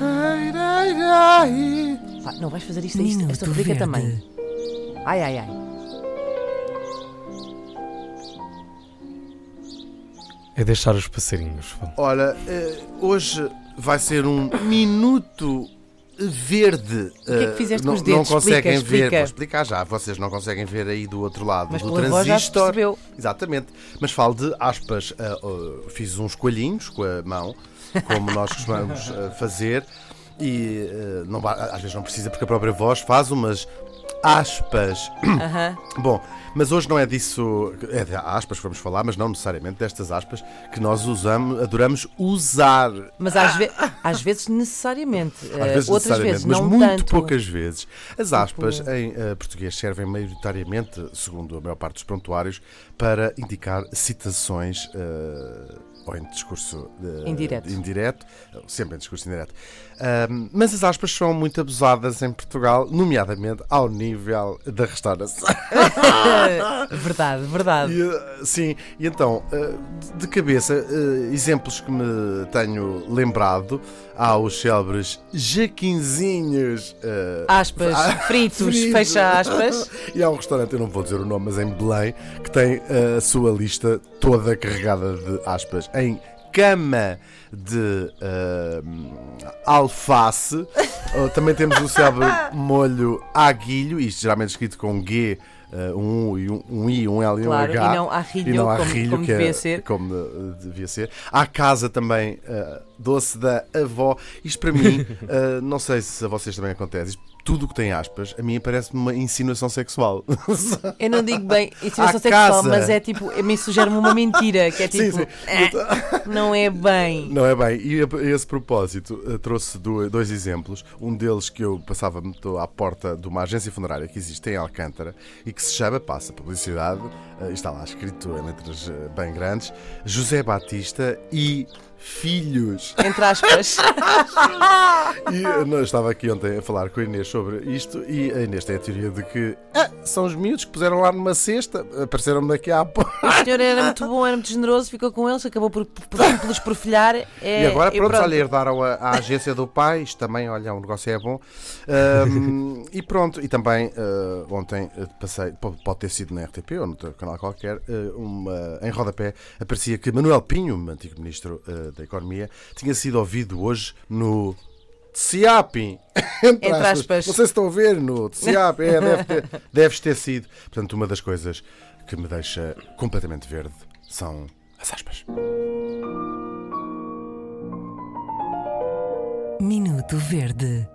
Ai, ai, ai. Pá, não vais fazer isto a isto, esta rubrica Verde. também. Ai, ai, ai. É deixar os passarinhos. Ora, eh, hoje vai ser um minuto verde. que é que fizeste não, com os dedos? Não conseguem Explica, ver. explica. Vou explicar já. Vocês não conseguem ver aí do outro lado Mas do voz transistor. percebeu. Exatamente. Mas falo de aspas. ah, ah, fiz uns coelhinhos com a mão, como nós costumamos ah, fazer. E não, às vezes não precisa, porque a própria voz faz umas aspas. Aham. Bom, mas hoje não é disso, é de aspas que vamos falar, mas não necessariamente destas aspas que nós usamos, adoramos usar. Mas às, ve- às vezes necessariamente. Às Eh, vezes outras necessariamente, vezes mas muito tanto. poucas vezes. As aspas em eh, português servem maioritariamente, segundo a maior parte dos prontuários, para indicar citações eh, ou em discurso eh, Indireto. indireto, sempre em discurso indireto. Mas as aspas são muito abusadas em Portugal, nomeadamente ao nível da restauração. verdade, verdade. E, eh, sim, e então, eh, de- cabeça, eh, exemplos que me tenho lembrado, há os célebres jaquinzinhos. Aspas, fritos, fritos. fecha aspas. E há um restaurante, eu não vou dizer o nome, mas em Belém, que tem a sua lista toda carregada de aspas em cama de eh, alface. Oh, Também temos o célebre molho aguilho, isto geralmente escrito com G, eh, um U e um, um I, um L e um Claro, H. e não arrilho, E não como- arrilho, como que é- devia ser. Como eh, devia ser. Há casa também, eh, doce da avó. Isto para mim, eh, não sei se a vocês também acontece, isto, tudo o que tem aspas, a mim parece-me uma insinuação sexual. Eu não digo bem insinuação sexual, mas é tipo, a mim sugere-me uma mentira, que é Sim, tipo, sim. "Ah, não é bem. Não é bem. E a esse propósito, eh, trouxe do- dois exemplos. Um deles que eu passava muito à porta de uma agência funerária que existe em Alcântara e que se chama, passa publicidade, eh, está lá escrito em letras eh, bem grandes, José Batista e Filhos. Entre aspas. E eh, eu estava aqui ontem a falar com a Inês sobre isto e a Inês tem a teoria de que ah, são os miúdos que puseram lá numa cesta, apareceram-me daqui a pouco. O senhor era muito bom, era muito generoso, ficou com eles, acabou por, por, por, por lhes profilhar. É, E agora, e pronto, olha, herdaram a, a agência do pai, isto também, olha, o negócio é bom. Ahm, e pronto, e também ah, ontem ah, passei, po- pode ter sido na RTP ou no canal qualquer, ah, uma, em rodapé aparecia que Manuel Pinho, antigo ministro ah, da Economia, tinha sido ouvido hoje no. Ciapim, entre, Entre aspas. Não sei se estão a ver no Ciapim, é, deve ter, deves ter sido. Portanto, uma das coisas que me deixa completamente verde são as aspas. Minuto Verde.